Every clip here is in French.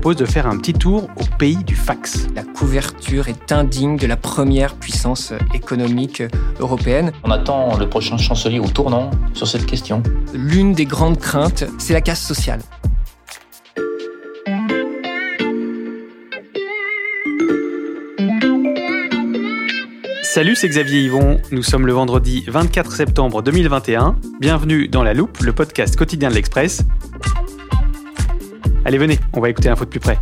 propose de faire un petit tour au pays du fax. La couverture est indigne de la première puissance économique européenne. On attend le prochain chancelier au tournant sur cette question. L'une des grandes craintes, c'est la casse sociale. Salut, c'est Xavier Yvon. Nous sommes le vendredi 24 septembre 2021. Bienvenue dans La Loupe, le podcast quotidien de l'Express. Allez, venez, on va écouter l'info de plus près.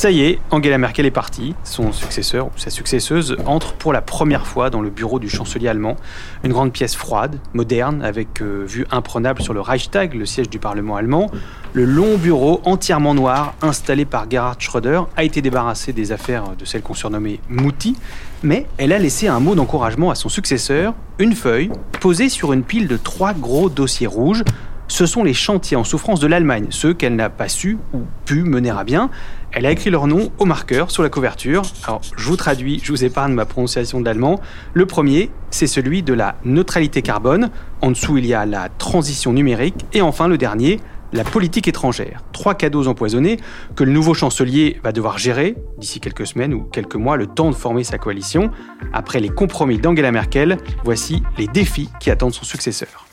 Ça y est, Angela Merkel est partie. Son successeur ou sa successeuse entre pour la première fois dans le bureau du chancelier allemand. Une grande pièce froide, moderne, avec euh, vue imprenable sur le Reichstag, le siège du Parlement allemand. Le long bureau entièrement noir, installé par Gerhard Schröder, a été débarrassé des affaires de celle qu'on surnommait Mouti, mais elle a laissé un mot d'encouragement à son successeur, une feuille posée sur une pile de trois gros dossiers rouges ce sont les chantiers en souffrance de l'Allemagne, ceux qu'elle n'a pas su ou pu mener à bien. Elle a écrit leur nom au marqueur sur la couverture. Alors, je vous traduis, je vous épargne ma prononciation d'allemand. Le premier, c'est celui de la neutralité carbone. En dessous, il y a la transition numérique. Et enfin, le dernier, la politique étrangère. Trois cadeaux empoisonnés que le nouveau chancelier va devoir gérer d'ici quelques semaines ou quelques mois, le temps de former sa coalition. Après les compromis d'Angela Merkel, voici les défis qui attendent son successeur.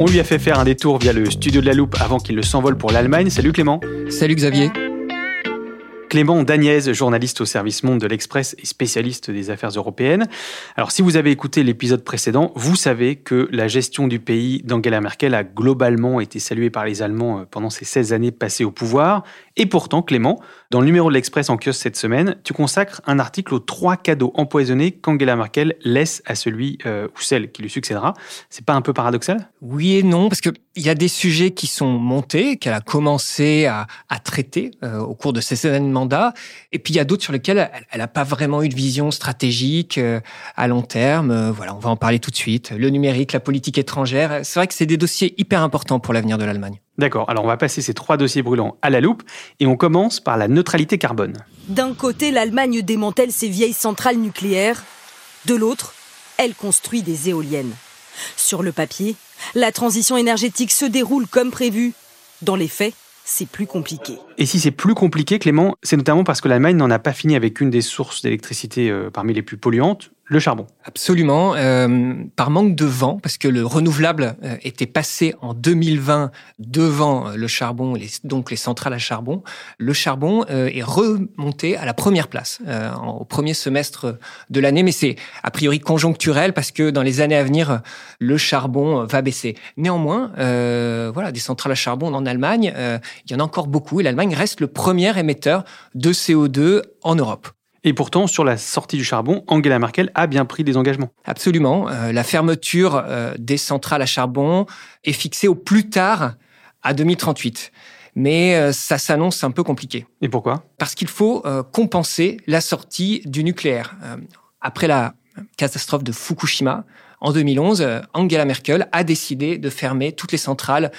On lui a fait faire un détour via le studio de la Loupe avant qu'il ne s'envole pour l'Allemagne. Salut Clément. Salut Xavier. Clément Dagnès, journaliste au service Monde de l'Express et spécialiste des affaires européennes. Alors, si vous avez écouté l'épisode précédent, vous savez que la gestion du pays d'Angela Merkel a globalement été saluée par les Allemands euh, pendant ces 16 années passées au pouvoir. Et pourtant, Clément, dans le numéro de l'Express en kiosque cette semaine, tu consacres un article aux trois cadeaux empoisonnés qu'Angela Merkel laisse à celui euh, ou celle qui lui succédera. C'est pas un peu paradoxal? Oui et non, parce qu'il y a des sujets qui sont montés, qu'elle a commencé à, traiter euh, au cours de ces années et puis il y a d'autres sur lesquels elle n'a pas vraiment eu de vision stratégique euh, à long terme. Voilà, on va en parler tout de suite. Le numérique, la politique étrangère, c'est vrai que c'est des dossiers hyper importants pour l'avenir de l'Allemagne. D'accord, alors on va passer ces trois dossiers brûlants à la loupe et on commence par la neutralité carbone. D'un côté, l'Allemagne démantèle ses vieilles centrales nucléaires. De l'autre, elle construit des éoliennes. Sur le papier, la transition énergétique se déroule comme prévu. Dans les faits, c'est plus compliqué. Et si c'est plus compliqué, Clément, c'est notamment parce que l'Allemagne n'en a pas fini avec une des sources d'électricité euh, parmi les plus polluantes, le charbon. Absolument, euh, par manque de vent, parce que le renouvelable euh, était passé en 2020 devant le charbon, donc les centrales à charbon. Le charbon euh, est remonté à la première place euh, au premier semestre de l'année, mais c'est a priori conjoncturel parce que dans les années à venir, le charbon va baisser. Néanmoins, voilà, des centrales à charbon en Allemagne, il y en a encore beaucoup et l'Allemagne reste le premier émetteur de CO2 en Europe. Et pourtant, sur la sortie du charbon, Angela Merkel a bien pris des engagements. Absolument. Euh, la fermeture euh, des centrales à charbon est fixée au plus tard à 2038. Mais euh, ça s'annonce un peu compliqué. Et pourquoi? Parce qu'il faut compenser la sortie du nucléaire. après la catastrophe de Fukushima, en 2011, Angela Merkel a décidé de fermer toutes les centrales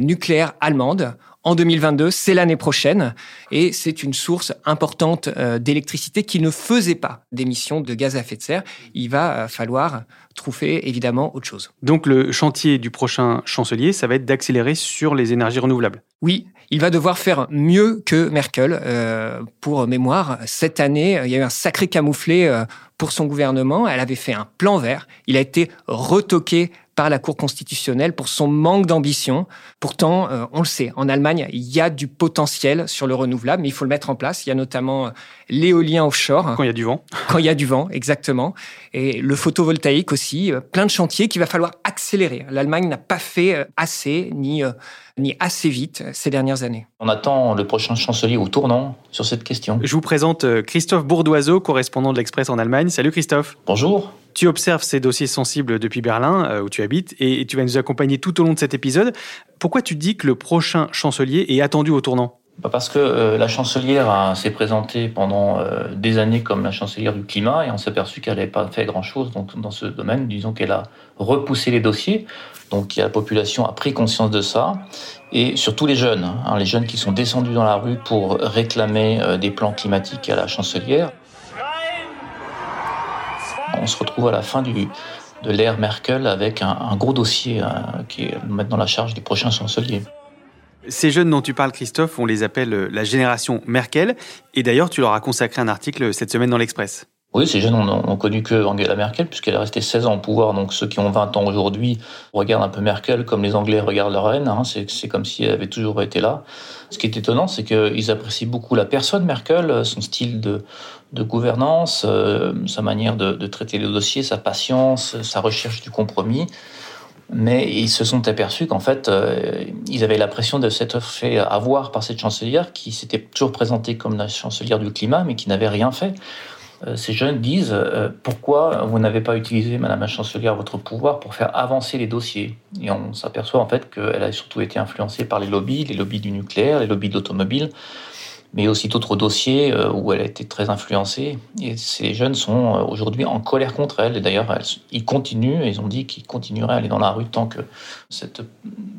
nucléaires allemandes en 2022, c'est l'année prochaine, et c'est une source importante euh, d'électricité qui ne faisait pas d'émissions de gaz à effet de serre. Il va euh, falloir trouver évidemment autre chose. Donc le chantier du prochain chancelier, ça va être d'accélérer sur les énergies renouvelables. Oui, il va devoir faire mieux que Merkel. Euh, pour mémoire, cette année, il y a eu un sacré camouflé pour son gouvernement. Elle avait fait un plan vert. Il a été retoqué par la Cour constitutionnelle pour son manque d'ambition. Pourtant, euh, on le sait, en Allemagne, il y a du potentiel sur le renouvelable, mais il faut le mettre en place. Il y a notamment euh, l'éolien offshore. Quand il y a du vent. Quand il y a du vent, exactement. Et le photovoltaïque aussi. Euh, plein de chantiers qu'il va falloir accélérer. L'Allemagne n'a pas fait assez, ni, ni assez vite ces dernières années. On attend le prochain chancelier au tournant sur cette question. Je vous présente Christophe Bourdoiseau, correspondant de l'Express en Allemagne. Salut Christophe. Bonjour. Tu observes ces dossiers sensibles depuis Berlin, euh, où tu habites, et tu vas nous accompagner tout au long de cet épisode. Pourquoi tu dis que le prochain chancelier est attendu au tournant? Bah, parce que euh, la chancelière s'est présentée pendant euh, des années comme la chancelière du climat et on s'est aperçu qu'elle n'avait pas fait grand-chose dans ce domaine. Disons qu'elle a repoussé les dossiers. Donc la population a pris conscience de ça, et surtout les jeunes, hein, les jeunes qui sont descendus dans la rue pour réclamer des plans climatiques à la chancelière. On se retrouve à la fin de l'ère Merkel avec un, gros dossier euh, qui est maintenant la charge du prochain chancelier. Ces jeunes dont tu parles, Christophe, on les appelle euh, la génération Merkel. Et d'ailleurs, tu leur as consacré un article cette semaine dans l'Express. Oui, ces jeunes n'ont connu que Angela Merkel, puisqu'elle est restée 16 ans au pouvoir. Donc ceux qui ont 20 ans aujourd'hui regardent un peu Merkel comme les Anglais regardent leur reine. Hein. C'est comme si elle avait toujours été là. Ce qui est étonnant, c'est qu'ils apprécient beaucoup la personne Merkel, son style de, gouvernance, euh, sa manière de, de, traiter les dossiers, sa patience, sa recherche du compromis. Mais ils se sont aperçus qu'en fait, euh, ils avaient l'impression de s'être fait avoir par cette chancelière qui s'était toujours présentée comme la chancelière du climat, mais qui n'avait rien fait. Euh, ces jeunes disent euh, pourquoi vous n'avez pas utilisé, Madame la chancelière, votre pouvoir pour faire avancer les dossiers? Et on s'aperçoit en fait qu'elle a surtout été influencée par les lobbies, les lobbies du nucléaire, les lobbies de l'automobile, mais aussi d'autres dossiers euh, où elle a été très influencée. Et ces jeunes sont aujourd'hui en colère contre elle. Et d'ailleurs, ils continuent, ils ont dit qu'ils continueraient à aller dans la rue tant que cette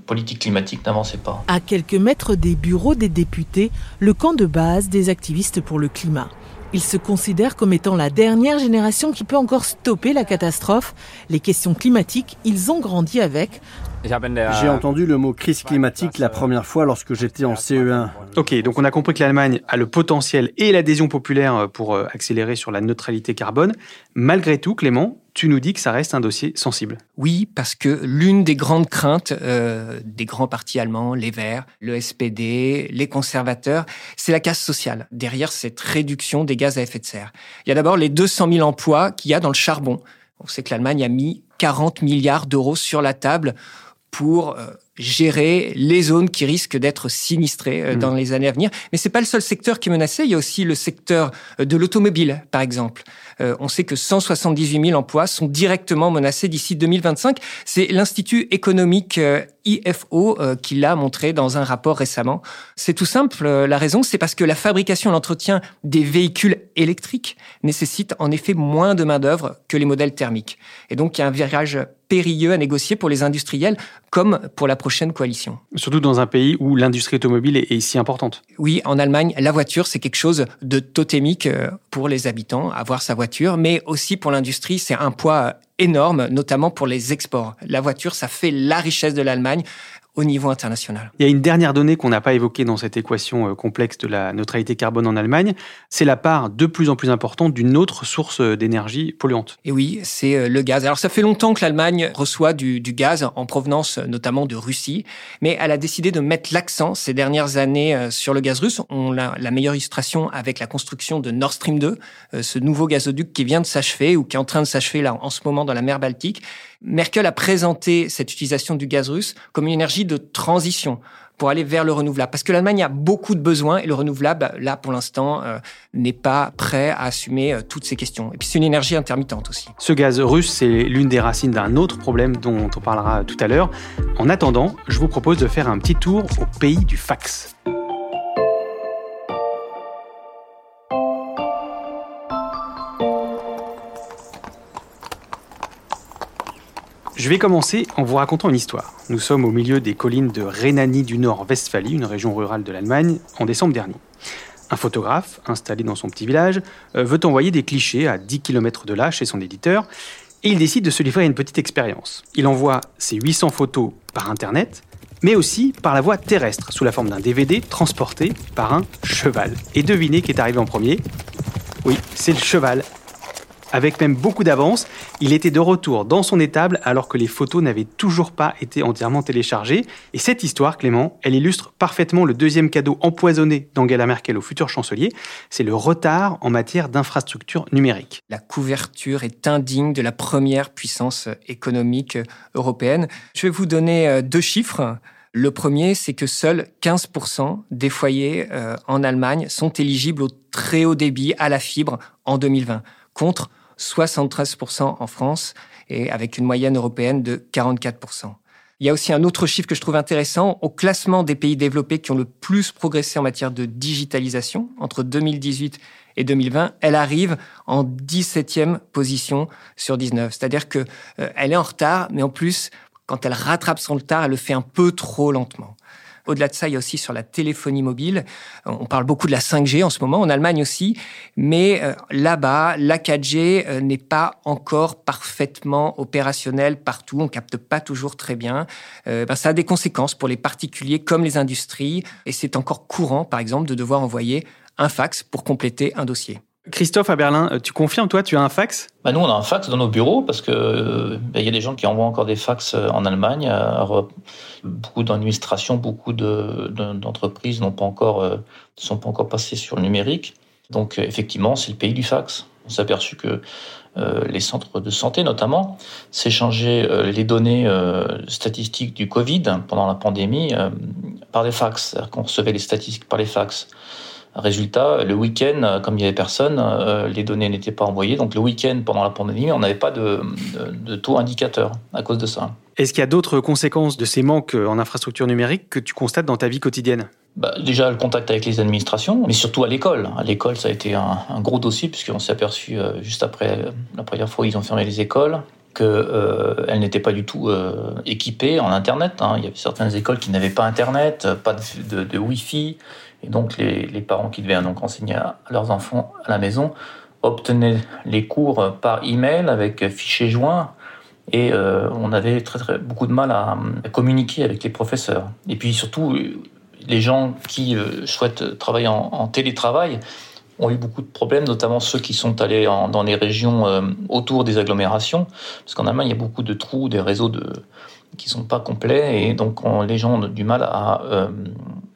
politique climatique n'avançait pas. À quelques mètres des bureaux des députés, le camp de base des activistes pour le climat. Ils se considèrent comme étant la dernière génération qui peut encore stopper la catastrophe. Les questions climatiques, ils ont grandi avec. J'ai entendu le mot crise climatique la première fois lorsque j'étais en CE1. Ok, donc on a compris que l'Allemagne a le potentiel et l'adhésion populaire pour euh, accélérer sur la neutralité carbone. Malgré tout, Clément, tu nous dis que ça reste un dossier sensible. Oui, parce que l'une des grandes craintes euh, des grands partis allemands, les Verts, le SPD, les conservateurs, c'est la casse sociale. Derrière cette réduction des gaz à effet de serre. Il y a d'abord les 200 000 emplois qu'il y a dans le charbon. On sait que l'Allemagne a mis 40 milliards d'euros sur la table pour euh, gérer les zones qui risquent d'être sinistrées euh, dans mmh. les années à venir. Mais c'est pas le seul secteur qui est menacé. Il y a aussi le secteur euh, de l'automobile, par exemple. on sait que 178 000 emplois sont directement menacés d'ici 2025. C'est l'Institut économique IFO qui l'a montré dans un rapport récemment. C'est tout simple. La raison, c'est parce que la fabrication et l'entretien des véhicules électriques nécessite en effet moins de main-d'œuvre que les modèles thermiques. Et donc, il y a un virage périlleux à négocier pour les industriels comme pour la prochaine coalition. Surtout dans un pays où l'industrie automobile est, si importante. Oui, en Allemagne, la voiture, c'est quelque chose de totémique euh, pour les habitants, avoir sa voiture, mais aussi pour l'industrie, c'est un poids énorme, notamment pour les exports. La voiture, ça fait la richesse de l'Allemagne au niveau international. Il y a une dernière donnée qu'on n'a pas évoquée dans cette équation euh, complexe de la neutralité carbone en Allemagne, c'est la part de plus en plus importante d'une autre source euh, d'énergie polluante. Et oui, c'est euh, le gaz. Alors ça fait longtemps que l'Allemagne reçoit du, gaz en provenance notamment de Russie, mais elle a décidé de mettre l'accent ces dernières années sur le gaz russe. On a la meilleure illustration avec la construction de Nord Stream 2, ce nouveau gazoduc qui vient de s'achever ou qui est en train de s'achever là en ce moment dans la mer Baltique. Merkel a présenté cette utilisation du gaz russe comme une énergie de transition pour aller vers le renouvelable. Parce que l'Allemagne a beaucoup de besoins et le renouvelable, là, pour l'instant, euh, n'est pas prêt à assumer euh, toutes ces questions. Et puis, c'est une énergie intermittente aussi. Ce gaz russe, c'est l'une des racines d'un autre problème dont on parlera tout à l'heure. En attendant, je vous propose de faire un petit tour au pays du fax. Je vais commencer en vous racontant une histoire. Nous sommes au milieu des collines de Rhénanie du Nord-Westphalie, une région rurale de l'Allemagne, en décembre dernier. Un photographe, installé dans son petit village, euh, veut envoyer des clichés à 10 km de là chez son éditeur, et il décide de se livrer à une petite expérience. Il envoie ses 800 photos par Internet, mais aussi par la voie terrestre, sous la forme d'un DVD transporté par un cheval. Et devinez qui est arrivé en premier? Oui, c'est le cheval avec même beaucoup d'avance, il était de retour dans son étable alors que les photos n'avaient toujours pas été entièrement téléchargées. Et cette histoire, Clément, elle illustre parfaitement le deuxième cadeau empoisonné d'Angela Merkel au futur chancelier, c'est le retard en matière d'infrastructures numériques. La couverture est indigne de la première puissance économique européenne. Je vais vous donner euh, deux chiffres. Le premier, c'est que seuls 15% des foyers euh, en Allemagne sont éligibles au très haut débit à la fibre en 2020, contre 73% en France et avec une moyenne européenne de 44%. Il y a aussi un autre chiffre que je trouve intéressant. Au classement des pays développés qui ont le plus progressé en matière de digitalisation, entre 2018 et 2020, elle arrive en 17e position sur 19. C'est-à-dire que euh, elle est en retard, mais en plus, quand elle rattrape son retard, elle le fait un peu trop lentement. Au-delà de ça, il y a aussi sur la téléphonie mobile. On parle beaucoup de la 5G en ce moment, en Allemagne aussi, mais euh, là-bas, la 4G euh, n'est pas encore parfaitement opérationnelle partout. On capte pas toujours très bien. Euh, ben, ça a des conséquences pour les particuliers comme les industries, et c'est encore courant, par exemple, de devoir envoyer un fax pour compléter un dossier. Christophe à Berlin, euh, tu confirmes, toi, tu as un fax? Bah Nous, on a un fax dans nos bureaux parce que bah, il y a des gens qui envoient encore des fax euh, en Allemagne. beaucoup d'administrations, beaucoup d'entreprises n'ont pas encore, euh, sont pas encore passées sur le numérique. Donc, effectivement, c'est le pays du fax. On s'est aperçu que les centres de santé, notamment, s'échangeaient les données statistiques du Covid pendant la pandémie par des fax. C'est-à-dire qu'on recevait les statistiques par les fax. Résultat, le week-end, euh, comme il n'y avait personne, euh, les données n'étaient pas envoyées. Donc le week-end, pendant la pandémie, on n'avait pas de, taux indicateur à cause de ça. Est-ce qu'il y a d'autres conséquences de ces manques en infrastructure numérique que tu constates dans ta vie quotidienne? Bah, Déjà, le contact avec les administrations, mais surtout à l'école. À l'école, ça a été un, gros dossier, puisqu'on s'est aperçu euh, juste après la première fois ils ont fermé les écoles qu'elles n'étaient pas du tout équipées en Internet. Hein. Il y avait certaines écoles qui n'avaient pas Internet, pas de, de Wi-Fi. Et donc les, parents qui devaient donc enseigner à leurs enfants à la maison obtenaient les cours par email avec fichier joint et euh, on avait très, très, beaucoup de mal à, communiquer avec les professeurs. Et puis surtout, les gens qui euh, souhaitent travailler en, télétravail ont eu beaucoup de problèmes, notamment ceux qui sont allés dans les régions euh, autour des agglomérations, parce qu'en Allemagne, il y a beaucoup de trous, des réseaux de, qui sont pas complets, et donc les gens ont du mal à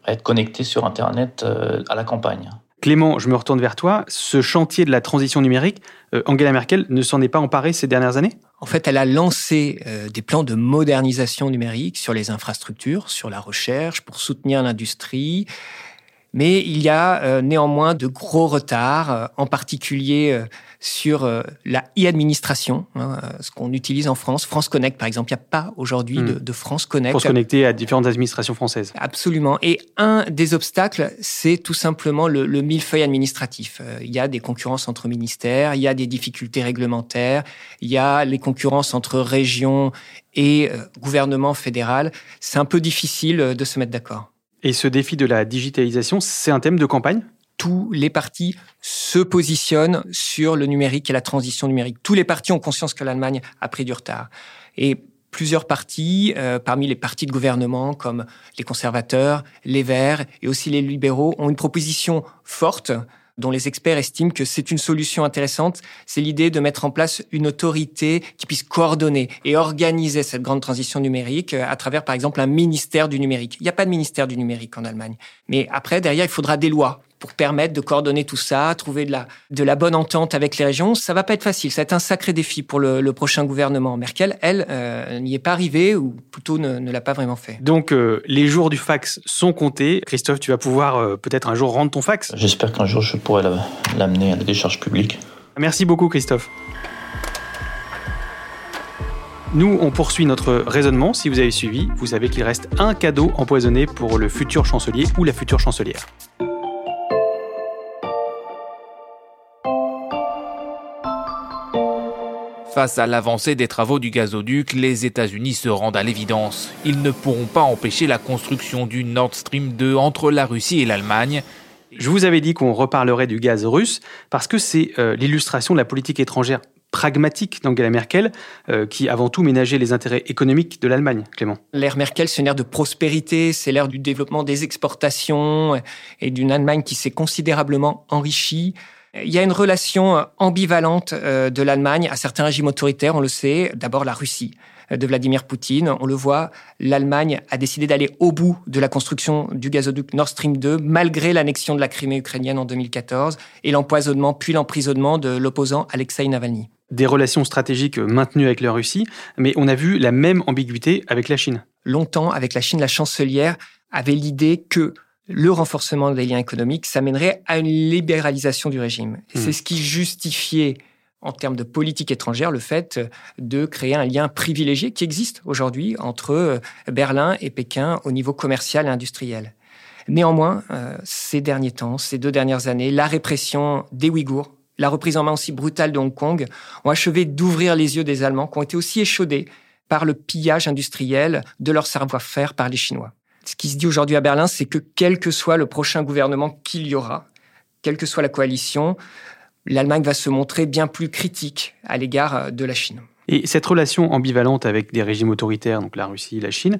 être connecté sur Internet euh, à la campagne. Clément, je me retourne vers toi. Ce chantier de la transition numérique, euh, Angela Merkel ne s'en est pas emparée ces dernières années? En fait, elle a lancé euh, des plans de modernisation numérique sur les infrastructures, sur la recherche, pour soutenir l'industrie. Mais il y a néanmoins de gros retards, en particulier sur euh, la e-administration, hein, euh, ce qu'on utilise en France. France Connect, par exemple, il n'y a pas aujourd'hui de, hmm. France Connect. Pour se connecter à différentes administrations françaises. Absolument. Et un des obstacles, c'est tout simplement le, millefeuille administratif. Euh, il y a des concurrences entre ministères, il y a des difficultés réglementaires, il y a les concurrences entre régions et gouvernement fédéral. C'est un peu difficile de se mettre d'accord. Et ce défi de la digitalisation, c'est un thème de campagne? Tous les partis se positionnent sur le numérique et la transition numérique. Tous les partis ont conscience que l'Allemagne a pris du retard. Et plusieurs partis, euh, parmi les partis de gouvernement comme les conservateurs, les Verts et aussi les libéraux, ont une proposition forte dont les experts estiment que c'est une solution intéressante, c'est l'idée de mettre en place une autorité qui puisse coordonner et organiser cette grande transition numérique euh, à travers, par exemple, un ministère du numérique. Il n'y a pas de ministère du numérique en Allemagne. Mais après, derrière, il faudra des lois pour permettre de coordonner tout ça, trouver de la, de la bonne entente avec les régions. Ça va pas être facile. Ça va être un sacré défi pour le, prochain gouvernement. Merkel, elle, euh, n'y est pas arrivée ou plutôt ne, l'a pas vraiment fait. Donc, euh, les jours du fax sont comptés. Christophe, tu vas pouvoir euh, peut-être un jour rendre ton fax J'espère qu'un jour je pourrai l'amener à la décharge publique. Merci beaucoup, Christophe. Nous, on poursuit notre raisonnement. Si vous avez suivi, vous savez qu'il reste un cadeau empoisonné pour le futur chancelier ou la future chancelière. Face à l'avancée des travaux du gazoduc, les États-Unis se rendent à l'évidence. Ils ne pourront pas empêcher la construction du Nord Stream 2 entre la Russie et l'Allemagne. Je vous avais dit qu'on reparlerait du gaz russe parce que c'est euh, l'illustration de la politique étrangère pragmatique d'Angela Merkel, euh, qui avant tout ménageait les intérêts économiques de l'Allemagne, Clément. L'ère Merkel, c'est une ère de prospérité, c'est l'ère du développement des exportations et d'une Allemagne qui s'est considérablement enrichie. Il y a une relation euh, ambivalente euh, de l'Allemagne à certains régimes autoritaires, on le sait. D'abord la Russie euh, de Vladimir Poutine. On le voit, l'Allemagne a décidé d'aller au bout de la construction du gazoduc Nord Stream 2, malgré l'annexion de la Crimée ukrainienne en 2014 et l'empoisonnement puis l'emprisonnement de l'opposant Alexei Navalny. Des relations stratégiques maintenues avec la Russie, mais on a vu la même ambiguïté avec la Chine. Longtemps, avec la Chine, la chancelière avait l'idée que le renforcement des liens économiques, ça mènerait à une libéralisation du régime. Hmm. C'est ce qui justifiait en termes de politique étrangère, le fait de créer un lien privilégié qui existe aujourd'hui entre euh, Berlin et Pékin au niveau commercial et industriel. Néanmoins, euh, ces derniers temps, ces deux dernières années, la répression des Ouïghours, la reprise en main aussi brutale de Hong Kong, ont achevé d'ouvrir les yeux des Allemands, qui ont été aussi échaudés par le pillage industriel de leur savoir-faire par les Chinois. Ce qui se dit aujourd'hui à Berlin, c'est que quel que soit le prochain gouvernement qu'il y aura, quelle que soit la coalition, l'Allemagne va se montrer bien plus critique à l'égard de la Chine. Et cette relation ambivalente avec des régimes autoritaires, donc la Russie, la Chine,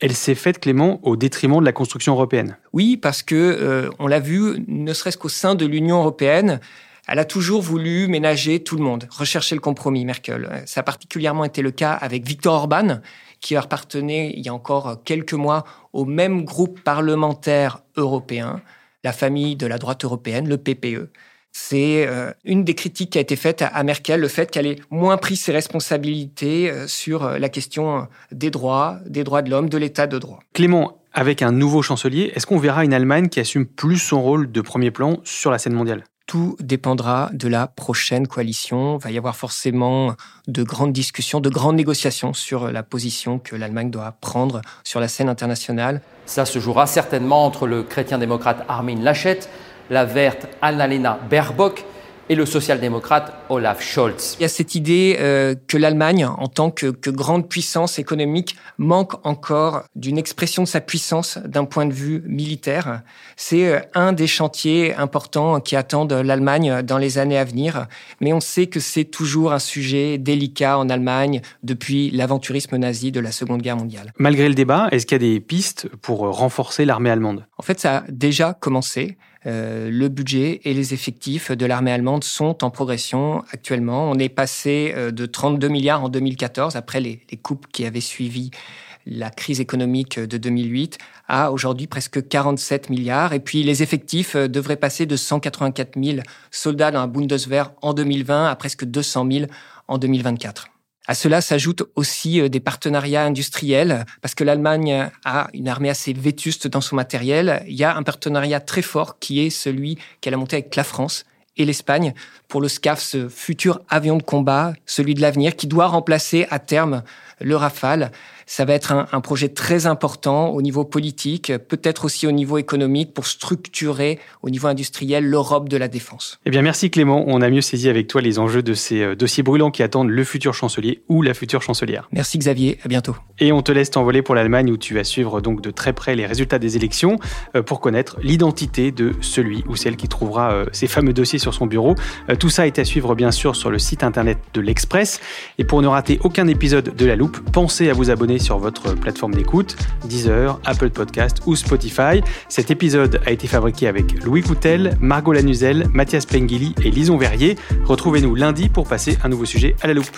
elle s'est faite, Clément, au détriment de la construction européenne? Oui, parce que euh, on l'a vu, ne serait-ce qu'au sein de l'Union européenne, elle a toujours voulu ménager tout le monde, rechercher le compromis, Merkel. Ça a particulièrement été le cas avec Viktor Orban, qui appartenait il y a encore quelques mois au même groupe parlementaire européen, la famille de la droite européenne, le PPE. C'est euh, une des critiques qui a été faite à Merkel, le fait qu'elle ait moins pris ses responsabilités euh, sur euh, la question des droits, des droits de l'homme, de l'état de droit. Clément, avec un nouveau chancelier, est-ce qu'on verra une Allemagne qui assume plus son rôle de premier plan sur la scène mondiale? Tout dépendra de la prochaine coalition. Il va y avoir forcément de grandes discussions, de grandes négociations sur la position que l'Allemagne doit prendre sur la scène internationale. Ça se jouera certainement entre le chrétien-démocrate Armin Laschet la verte Annalena Baerbock et le social-démocrate Olaf Scholz. Il y a cette idée euh, que l'Allemagne, en tant que, grande puissance économique, manque encore d'une expression de sa puissance d'un point de vue militaire. C'est euh, un des chantiers importants qui attendent l'Allemagne dans les années à venir, mais on sait que c'est toujours un sujet délicat en Allemagne depuis l'aventurisme nazi de la Seconde Guerre mondiale. Malgré le débat, est-ce qu'il y a des pistes pour renforcer l'armée allemande? En fait, ça a déjà commencé. Euh, le budget et les effectifs de l'armée allemande sont en progression actuellement. On est passé euh, de 32 milliards en 2014, après les, les coupes qui avaient suivi la crise économique de 2008, à aujourd'hui presque 47 milliards. Et puis les effectifs euh, devraient passer de 184 000 soldats dans la Bundeswehr en 2020 à presque 200 000 en 2024. À cela s'ajoutent aussi euh, des partenariats industriels, parce que l'Allemagne a une armée assez vétuste dans son matériel. Il y a un partenariat très fort qui est celui qu'elle a monté avec la France et l'Espagne pour le SCAF, ce futur avion de combat, celui de l'avenir, qui doit remplacer à terme le Rafale. Ça va être un, projet très important au niveau politique, peut-être aussi au niveau économique pour structurer au niveau industriel l'Europe de la défense. Eh bien, merci Clément. On a mieux saisi avec toi les enjeux de ces euh, dossiers brûlants qui attendent le futur chancelier ou la future chancelière. Merci Xavier. À bientôt. Et on te laisse t'envoler pour l'Allemagne où tu vas suivre donc de très près les résultats des élections euh, pour connaître l'identité de celui ou celle qui trouvera euh, ces fameux dossiers sur son bureau. Tout ça est à suivre bien sûr sur le site internet de l'Express. Et pour ne rater aucun épisode de La Pensez à vous abonner sur votre plateforme d'écoute, Deezer, Apple Podcast ou Spotify. Cet épisode a été fabriqué avec Louis Coutel, Margot Lanuzel, Mathias Pengili et Lison Verrier. Retrouvez-nous lundi pour passer un nouveau sujet à la loupe.